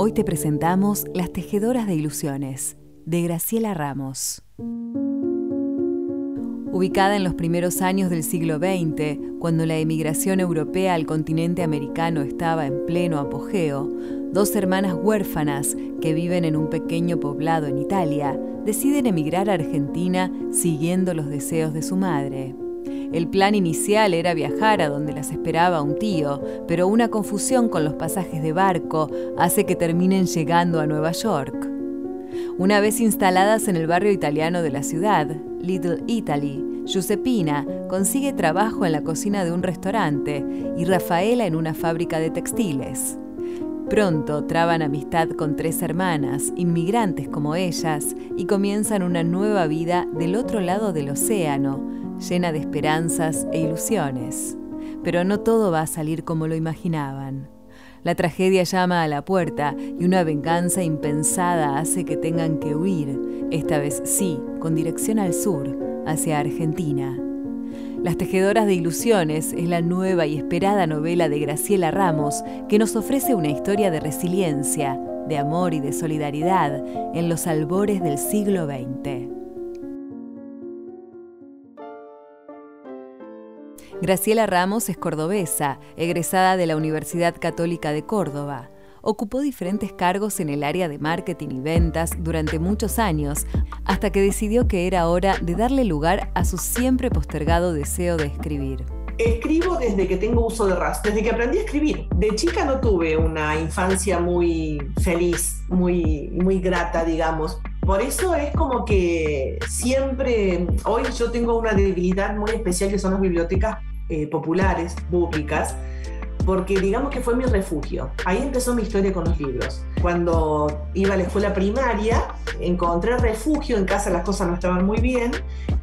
Hoy te presentamos Las Tejedoras de Ilusiones, de Graciela Ramos. Ubicada en los primeros años del siglo XX, cuando la emigración europea al continente americano estaba en pleno apogeo, dos hermanas huérfanas que viven en un pequeño poblado en Italia deciden emigrar a Argentina siguiendo los deseos de su madre. El plan inicial era viajar a donde las esperaba un tío, pero una confusión con los pasajes de barco hace que terminen llegando a Nueva York. Una vez instaladas en el barrio italiano de la ciudad, Little Italy, Giuseppina consigue trabajo en la cocina de un restaurante y Rafaela en una fábrica de textiles. Pronto traban amistad con tres hermanas, inmigrantes como ellas, y comienzan una nueva vida del otro lado del océano, llena de esperanzas e ilusiones. Pero no todo va a salir como lo imaginaban. La tragedia llama a la puerta y una venganza impensada hace que tengan que huir, esta vez sí, con dirección al sur, hacia Argentina. Las Tejedoras de Ilusiones es la nueva y esperada novela de Graciela Ramos que nos ofrece una historia de resiliencia, de amor y de solidaridad en los albores del siglo XX. Graciela Ramos es cordobesa, egresada de la Universidad Católica de Córdoba. Ocupó diferentes cargos en el área de marketing y ventas durante muchos años, hasta que decidió que era hora de darle lugar a su siempre postergado deseo de escribir. Escribo desde que tengo uso de razón, desde que aprendí a escribir. De chica no tuve una infancia muy feliz, muy, muy grata, digamos. Por eso es como que siempre, hoy yo tengo una debilidad muy especial que son las bibliotecas eh, populares, públicas, porque digamos que fue mi refugio. Ahí empezó mi historia con los libros. Cuando iba a la escuela primaria, encontré refugio, en casa las cosas no estaban muy bien,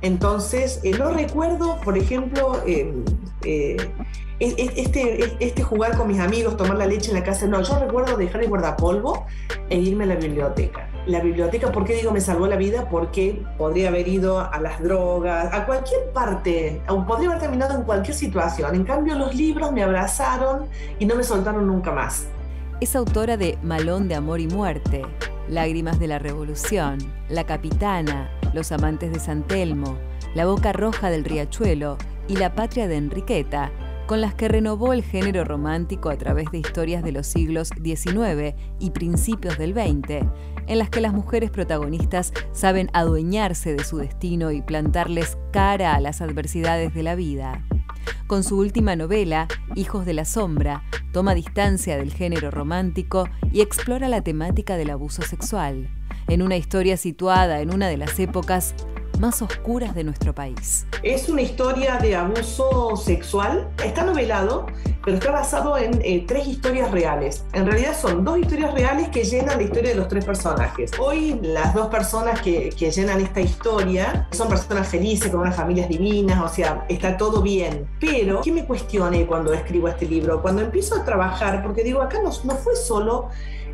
entonces eh, no recuerdo, por ejemplo, em, eh, este, este jugar con mis amigos, tomar la leche en la casa, no, yo recuerdo dejar el guardapolvo e irme a la biblioteca la biblioteca, ¿por qué digo me salvó la vida? Porque podría haber ido a las drogas, a cualquier parte, podría haber terminado en cualquier situación. En cambio, los libros me abrazaron y no me soltaron nunca más. Es autora de Malón de Amor y Muerte, Lágrimas de la Revolución, La Capitana, Los Amantes de San Telmo, La Boca Roja del Riachuelo y La Patria de Enriqueta, con las que renovó el género romántico a través de historias de los siglos XIX y principios del XX, en las que las mujeres protagonistas saben adueñarse de su destino y plantarles cara a las adversidades de la vida. Con su última novela, Hijos de la Sombra, toma distancia del género romántico y explora la temática del abuso sexual, en una historia situada en una de las épocas más oscuras de nuestro país. Es una historia de abuso sexual. Está novelado, pero está basado en eh, tres historias reales. En realidad son dos historias reales que llenan la historia de los tres personajes. Hoy las dos personas que, llenan esta historia son personas felices, con unas familias divinas, o sea, está todo bien. Pero, ¿qué me cuestioné cuando escribo este libro? Cuando empiezo a trabajar, porque digo, acá no fue solo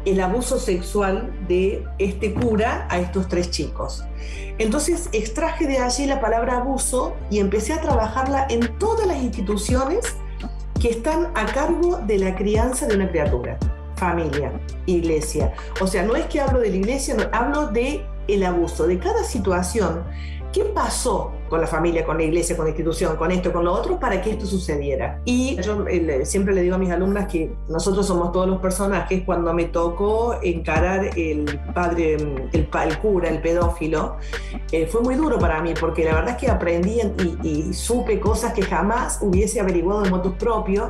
el abuso sexual de este cura a estos tres chicos. Entonces extraje de allí la palabra abuso y empecé a trabajarla en todas las instituciones que están a cargo de la crianza de una criatura, familia, iglesia. O sea, no es que hablo de la iglesia, no, hablo de el abuso, de cada situación ¿Qué pasó con la familia, con la iglesia, con la institución, con esto, con lo otro, para que esto sucediera? Y yo eh, siempre le digo a mis alumnas que nosotros somos todos los personajes. Cuando me tocó encarar el padre, el, el cura, el pedófilo, eh, fue muy duro para mí, porque la verdad es que aprendí y, supe cosas que jamás hubiese averiguado de motos propios.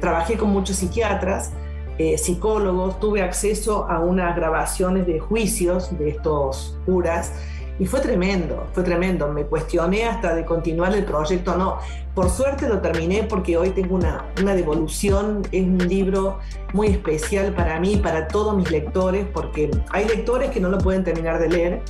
Trabajé con muchos psiquiatras. Eh, psicólogos, tuve acceso a unas grabaciones de juicios de estos curas Y fue tremendo, fue tremendo. Me cuestioné hasta de continuar el proyecto no. Por suerte lo terminé porque hoy tengo una, una devolución. Es un libro muy especial para mí, para todos mis lectores, porque hay lectores que no lo pueden terminar de leer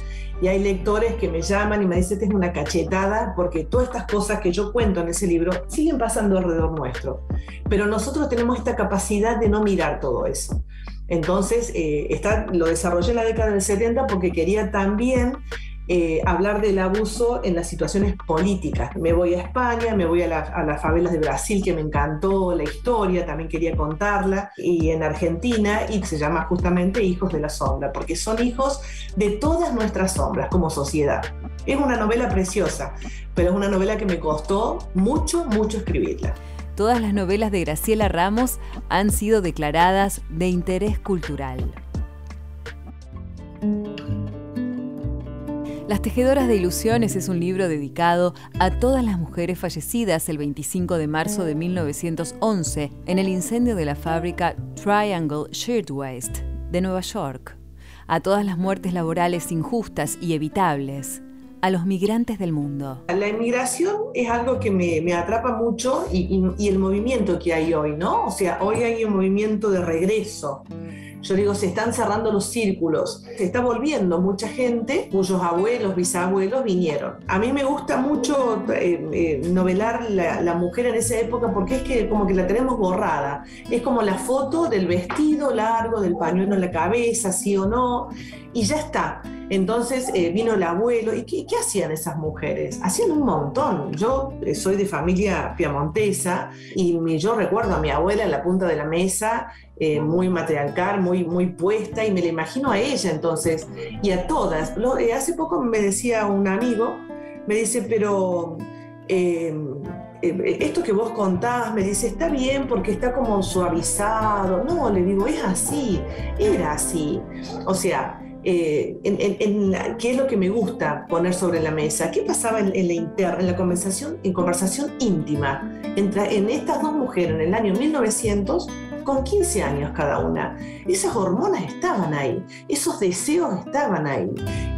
y hay lectores que me llaman y me dicen, es una cachetada, porque todas estas cosas que yo cuento en ese libro siguen pasando alrededor nuestro. Pero nosotros tenemos esta capacidad de no mirar todo eso. Entonces, eh, está, lo desarrollé en la década del 70 porque quería también eh, hablar del abuso en las situaciones políticas. Me voy a España, me voy a, las favelas de Brasil, que me encantó la historia, también quería contarla, y en Argentina, y se llama justamente Hijos de la Sombra, porque son hijos de todas nuestras sombras como sociedad. Es una novela preciosa, pero es una novela que me costó mucho, mucho escribirla. Todas las novelas de Graciela Ramos han sido declaradas de interés cultural. Las Tejedoras de Ilusiones es un libro dedicado a todas las mujeres fallecidas el 25 de marzo de 1911 en el incendio de la fábrica Triangle Shirtwaist de Nueva York, a todas las muertes laborales injustas y evitables, a los migrantes del mundo. La inmigración es algo que me, atrapa mucho y, el movimiento que hay hoy, ¿no? O sea, hoy hay un movimiento de regreso yo digo, se están cerrando los círculos, se está volviendo mucha gente cuyos abuelos, bisabuelos vinieron. A mí me gusta mucho eh, eh, novelar la, la, mujer en esa época porque es que como que la tenemos borrada. Es como la foto del vestido largo, del pañuelo en la cabeza, sí o no, y ya está. Entonces eh, vino el abuelo. ¿Y qué, hacían esas mujeres? Hacían un montón. Yo eh, soy de familia piamontesa y yo recuerdo a mi abuela en la punta de la mesa, eh, muy matriarcal, muy, muy puesta, y me la imagino a ella entonces, y a todas. hace poco me decía un amigo, me dice, pero esto que vos contás, me dice, está bien porque está como suavizado. No, le digo, es así, era así. O sea, eh, en, qué es lo que me gusta poner sobre la mesa, qué pasaba en, la, inter, en la conversación, en conversación íntima entre, en estas dos mujeres en el año 1900 con 15 años cada una. Esas hormonas estaban ahí, esos deseos estaban ahí.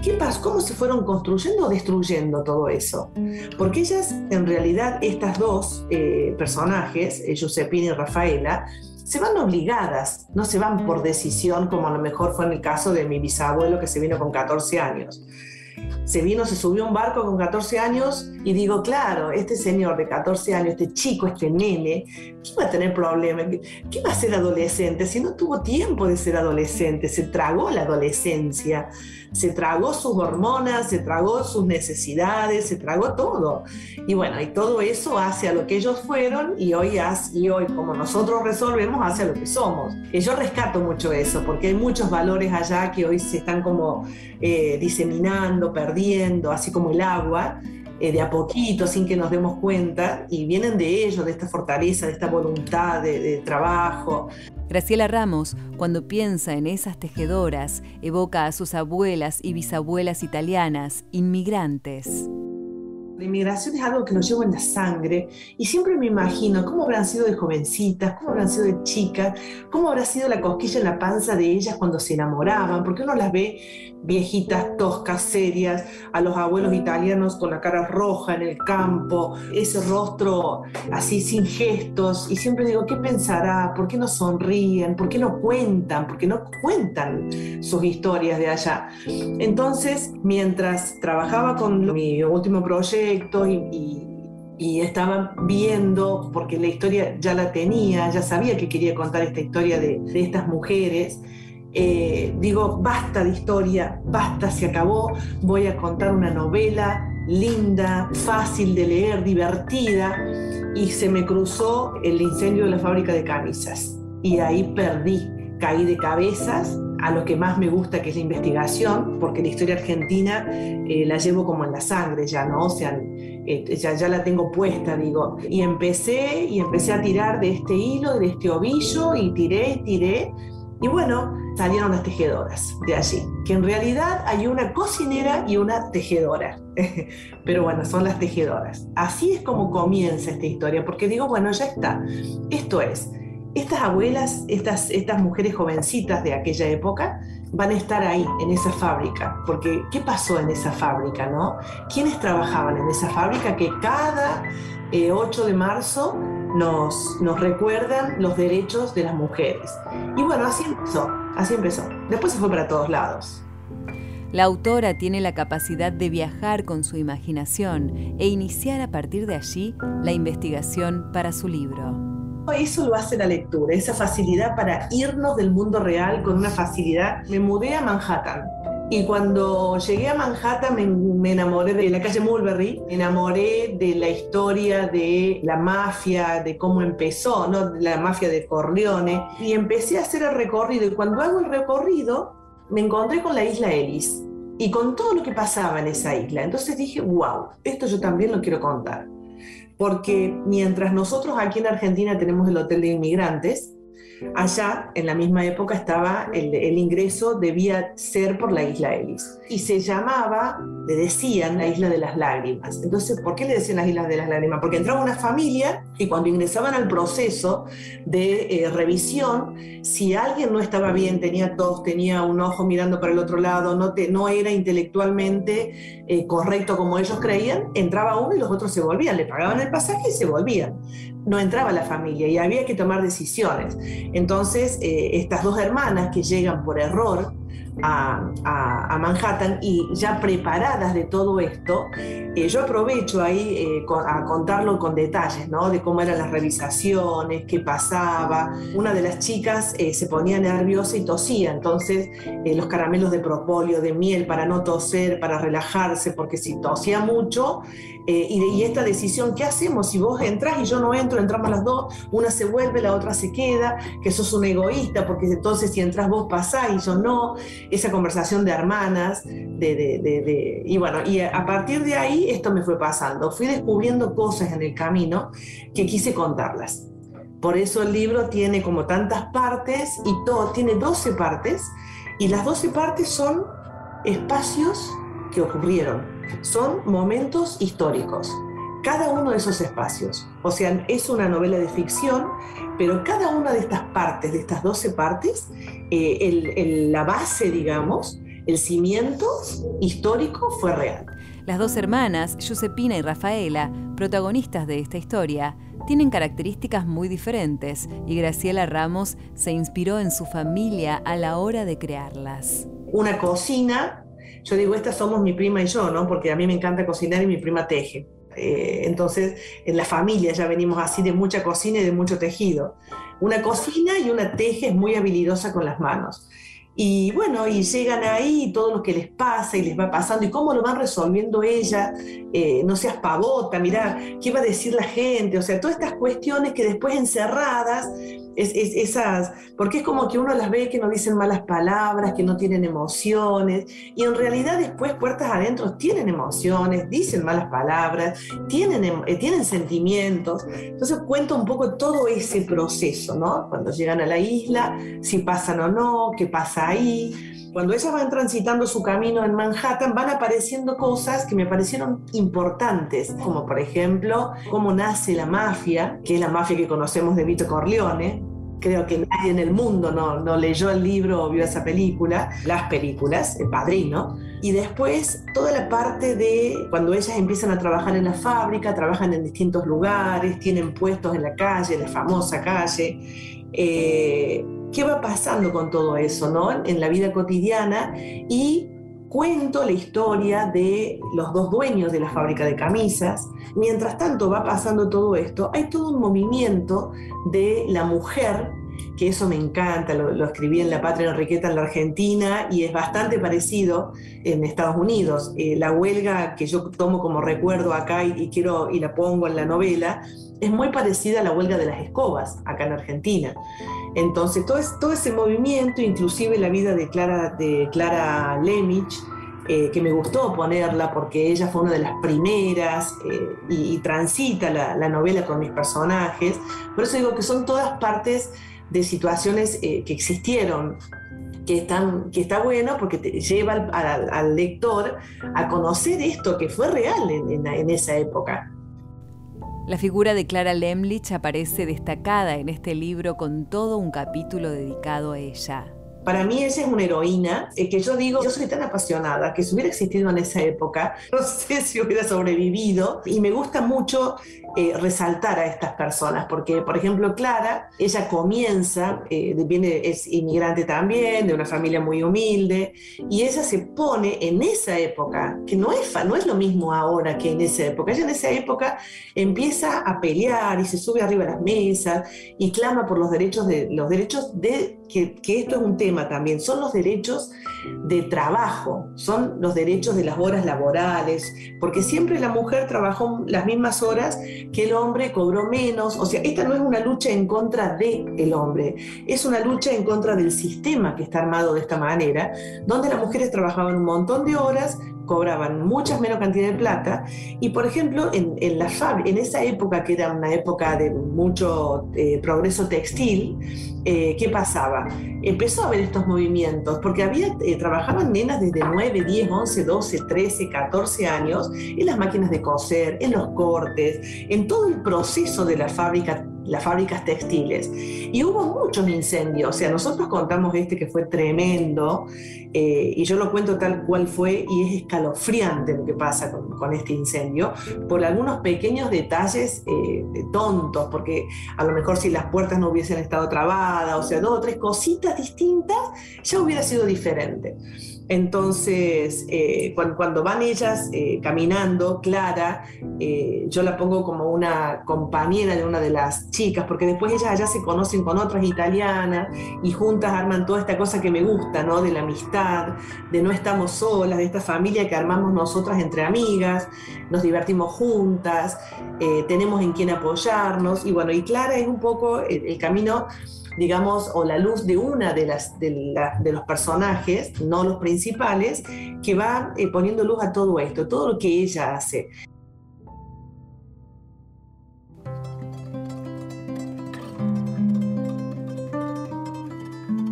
¿Qué pasó? ¿Cómo se fueron construyendo o destruyendo todo eso? Porque ellas, en realidad, estas dos eh, personajes, eh, Giuseppina y Rafaela, se van obligadas, no se van por decisión, como a lo mejor fue en el caso de mi bisabuelo que se vino con 14 años. Se vino, se subió a un barco con 14 años y digo, claro, este señor de 14 años, este chico, este nene, ¿qué va a tener problemas? ¿Qué va a ser adolescente si no tuvo tiempo de ser adolescente? Se tragó la adolescencia se tragó sus hormonas, se tragó sus necesidades, se tragó todo. Y bueno, y todo eso hace a lo que ellos fueron y hoy, y hoy como nosotros resolvemos, hace a lo que somos. Y yo rescato mucho eso, porque hay muchos valores allá que hoy se están como eh, diseminando, perdiendo, así como el agua. Eh, de a poquito, sin que nos demos cuenta, y vienen de ellos, de esta fortaleza, de esta voluntad de, de trabajo, Graciela Ramos, cuando piensa en esas tejedoras, evoca a sus abuelas y bisabuelas italianas, inmigrantes. La inmigración es algo que nos lleva en la sangre y siempre me imagino cómo habrán sido de jovencitas, cómo habrán sido de chicas, cómo habrá sido la cosquilla en la panza de ellas cuando se enamoraban, porque uno las ve viejitas, toscas, serias, a los abuelos italianos con la cara roja en el campo, ese rostro así sin gestos y siempre digo, ¿qué pensará? ¿Por qué no sonríen? ¿Por qué no cuentan? ¿Por qué no cuentan sus historias de allá? Entonces, mientras trabajaba con mi último proyecto, y, estaba viendo, porque la historia ya la tenía, ya sabía que quería contar esta historia de, estas mujeres. Eh, digo, basta de historia, basta, se acabó, voy a contar una novela linda, fácil de leer, divertida, y se me cruzó el incendio de la fábrica de camisas. Y ahí perdí, caí de cabezas a lo que más me gusta, que es la investigación, porque la historia argentina eh, la llevo como en la sangre ya, ¿no? O sea, eh, ya, ya, la tengo puesta, digo. Y empecé, y empecé a tirar de este hilo, de este ovillo, y tiré, tiré, y bueno, salieron las tejedoras de allí, que en realidad hay una cocinera y una tejedora. Pero bueno, son las tejedoras. Así es como comienza esta historia, porque digo, bueno, ya está. Esto es estas abuelas, estas, estas mujeres jovencitas de aquella época, van a estar ahí, en esa fábrica. Porque, ¿qué pasó en esa fábrica, no? ¿Quiénes trabajaban en esa fábrica que cada 8 eh, de marzo nos, nos recuerdan los derechos de las mujeres? Y bueno, así empezó, así empezó. Después se fue para todos lados. La autora tiene la capacidad de viajar con su imaginación e iniciar a partir de allí la investigación para su libro. Eso lo hace la lectura, esa facilidad para irnos del mundo real con una facilidad. Me mudé a Manhattan y cuando llegué a Manhattan me, enamoré de la calle Mulberry, me enamoré de la historia de la mafia, de cómo empezó, ¿no? la mafia de Corleone, y empecé a hacer el recorrido. Y cuando hago el recorrido, me encontré con la isla Ellis y con todo lo que pasaba en esa isla. Entonces dije, wow, esto yo también lo quiero contar porque mientras nosotros aquí en Argentina tenemos el Hotel de Inmigrantes, Allá, en la misma época, estaba el, ingreso debía ser por la isla Ellis. Y se llamaba, le decían, la isla de las lágrimas. Entonces, ¿por qué le decían las islas de las lágrimas? Porque entraba una familia y cuando ingresaban al proceso de eh, revisión, si alguien no estaba bien, tenía tos, tenía un ojo mirando para el otro lado, no, no era intelectualmente eh, correcto como ellos creían, entraba uno y los otros se volvían, le pagaban el pasaje y se volvían no entraba la familia y había que tomar decisiones. Entonces, eh, estas dos hermanas que llegan por error a, Manhattan y ya preparadas de todo esto, eh, yo aprovecho ahí eh, a contarlo con detalles, ¿no? De cómo eran las revisaciones, qué pasaba. Una de las chicas eh, se ponía nerviosa y tosía, entonces los caramelos de propóleo, de miel para no toser, para relajarse, porque si tosía mucho, y, esta decisión, ¿qué hacemos? Si vos entras y yo no entro, entramos las dos, una se vuelve, la otra se queda, que sos un egoísta, porque entonces si entras vos pasás y yo no esa conversación de hermanas, de, y bueno, y a partir de ahí esto me fue pasando. Fui descubriendo cosas en el camino que quise contarlas. Por eso el libro tiene como tantas partes y todo, tiene 12 partes y las 12 partes son espacios que ocurrieron, son momentos históricos cada uno de esos espacios. O sea, es una novela de ficción, pero cada una de estas partes, de estas 12 partes, eh, la base, digamos, el cimiento histórico fue real. Las dos hermanas, Josepina y Rafaela, protagonistas de esta historia, tienen características muy diferentes y Graciela Ramos se inspiró en su familia a la hora de crearlas. Una cocina, yo digo, estas somos mi prima y yo, ¿no? Porque a mí me encanta cocinar y mi prima teje. Eh, entonces, en la familia ya venimos así de mucha cocina y de mucho tejido. Una cocina y una teje es muy habilidosa con las manos. Y bueno, y llegan ahí todo lo que les pasa y les va pasando y cómo lo van resolviendo ella, eh, no seas pavota, mira, ¿qué va a decir la gente? O sea, todas estas cuestiones que después encerradas, es, esas, porque es como que uno las ve que no dicen malas palabras, que no tienen emociones, y en realidad después puertas adentro tienen emociones, dicen malas palabras, tienen, em, eh, tienen sentimientos. Entonces cuento un poco todo ese proceso, ¿no? Cuando llegan a la isla, si pasan o no, qué pasa ahí. Cuando ellas van transitando su camino en Manhattan, van apareciendo cosas que me parecieron importantes, como por ejemplo cómo nace la mafia, que es la mafia que conocemos de Vito Corleone, creo que nadie en el mundo no, no, leyó el libro o vio esa película, las películas, El Padrino, y después toda la parte de cuando ellas empiezan a trabajar en la fábrica, trabajan en distintos lugares, tienen puestos en la calle, la famosa calle. Eh, qué va pasando con todo eso, ¿no? En la vida cotidiana y cuento la historia de los dos dueños de la fábrica de camisas. Mientras tanto va pasando todo esto, hay todo un movimiento de la mujer, que eso me encanta, lo, escribí en La Patria Enriqueta en la Argentina y es bastante parecido en Estados Unidos. Eh, la huelga que yo tomo como recuerdo acá y, quiero y la pongo en la novela es muy parecida a la huelga de las escobas acá en Argentina. Entonces, todo, todo ese movimiento, inclusive la vida de Clara, de Lemich, eh, que me gustó ponerla porque ella fue una de las primeras eh, y, transita la, novela con mis personajes. Por eso digo que son todas partes de situaciones eh, que existieron, que, están, está bueno porque te lleva al, lector a conocer esto que fue real en esa época. La figura de Clara Lemlich aparece destacada en este libro con todo un capítulo dedicado a ella. Para mí ella es una heroína, eh, que yo digo, yo soy tan apasionada que si hubiera existido en esa época, no sé si hubiera sobrevivido. Y me gusta mucho eh, resaltar a estas personas, porque, por ejemplo, Clara, ella comienza, eh, viene, es inmigrante también, de una familia muy humilde, y ella se pone en esa época, que no es, no es lo mismo ahora que en esa época, ella en esa época empieza a pelear y se sube arriba de las mesas y clama por los derechos de, los derechos de, que, esto es un tema también, son los derechos de trabajo, son los derechos de las horas laborales, porque siempre la mujer trabajó las mismas horas que el hombre cobró menos. O sea, esta no es una lucha en contra del el hombre, es una lucha en contra del sistema que está armado de esta manera, donde las mujeres trabajaban un montón de horas, cobraban muchas menos cantidad de plata y por ejemplo en, la en esa época que era una época de mucho eh, progreso textil eh, ¿qué pasaba? empezó a haber estos movimientos porque había eh, trabajaban nenas desde 9, 10, 11, 12, 13, 14 años en las máquinas de coser, en los cortes, en todo el proceso de la fábrica las fábricas textiles. Y hubo muchos incendios, o sea, nosotros contamos este que fue tremendo, eh, y yo lo cuento tal cual fue, y es escalofriante lo que pasa con, con este incendio, por algunos pequeños detalles eh, tontos, porque a lo mejor si las puertas no hubiesen estado trabadas, o sea, dos o tres cositas distintas, ya hubiera sido diferente. Entonces, eh, cuando, van ellas eh, caminando, Clara, eh, yo la pongo como una compañera de una de las chicas, porque después ellas allá se conocen con otras italianas y juntas arman toda esta cosa que me gusta, ¿no? De la amistad, de no estamos solas, de esta familia que armamos nosotras entre amigas, nos divertimos juntas, tenemos en quién apoyarnos, y bueno, y Clara es un poco el camino digamos, o la luz de una de, las, de, los personajes, no los principales, que va eh, poniendo luz a todo esto, todo lo que ella hace.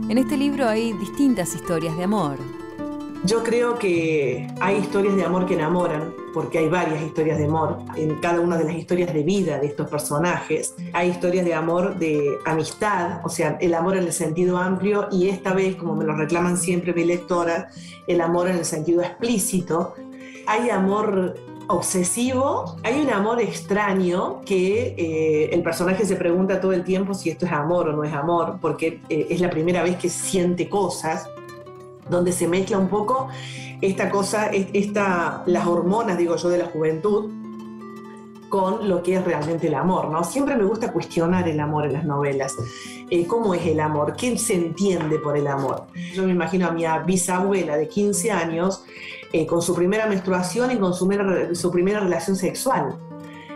En este libro hay distintas historias de amor. Yo creo que hay historias de amor que enamoran, porque hay varias historias de amor en cada una de las historias de vida de estos personajes. Hay historias de amor de amistad, o sea, el amor en el sentido amplio y esta vez, como me lo reclaman siempre mi lectora, el amor en el sentido explícito. Hay amor obsesivo, hay un amor extraño que eh, el personaje se pregunta todo el tiempo si esto es amor o no es amor, porque eh, es la primera vez que siente cosas donde se mezcla un poco esta cosa, esta, las hormonas, digo yo, de la juventud con lo que es realmente el amor, ¿no? Siempre me gusta cuestionar el amor en las novelas. Eh, ¿Cómo es el amor? ¿Qué se entiende por el amor? Yo me imagino a mi bisabuela de 15 años eh, con su primera menstruación y con su, su primera relación sexual.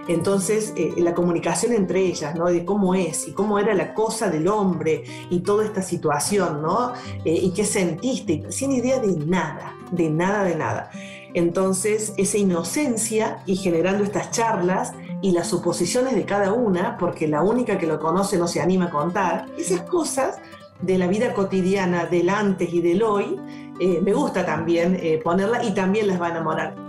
Entonces, eh, la comunicación entre ellas, ¿no? De cómo es y cómo era la cosa del hombre y toda esta situación, ¿no? Eh, y qué sentiste, sin idea de nada, de nada, de nada. Entonces, esa inocencia y generando estas charlas y las suposiciones de cada una, porque la única que lo conoce no se anima a contar, esas cosas de la vida cotidiana del antes y del hoy, eh, me gusta también ponerla y también las va a enamorar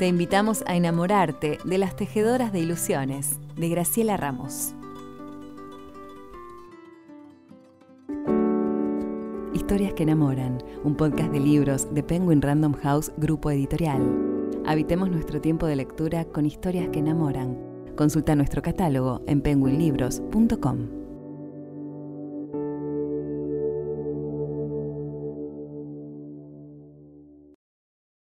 te invitamos a enamorarte de las tejedoras de ilusiones de Graciela Ramos. Historias que enamoran, un podcast de libros de Penguin Random House Grupo Editorial. Habitemos nuestro tiempo de lectura con historias que enamoran. Consulta nuestro catálogo en penguinlibros.com.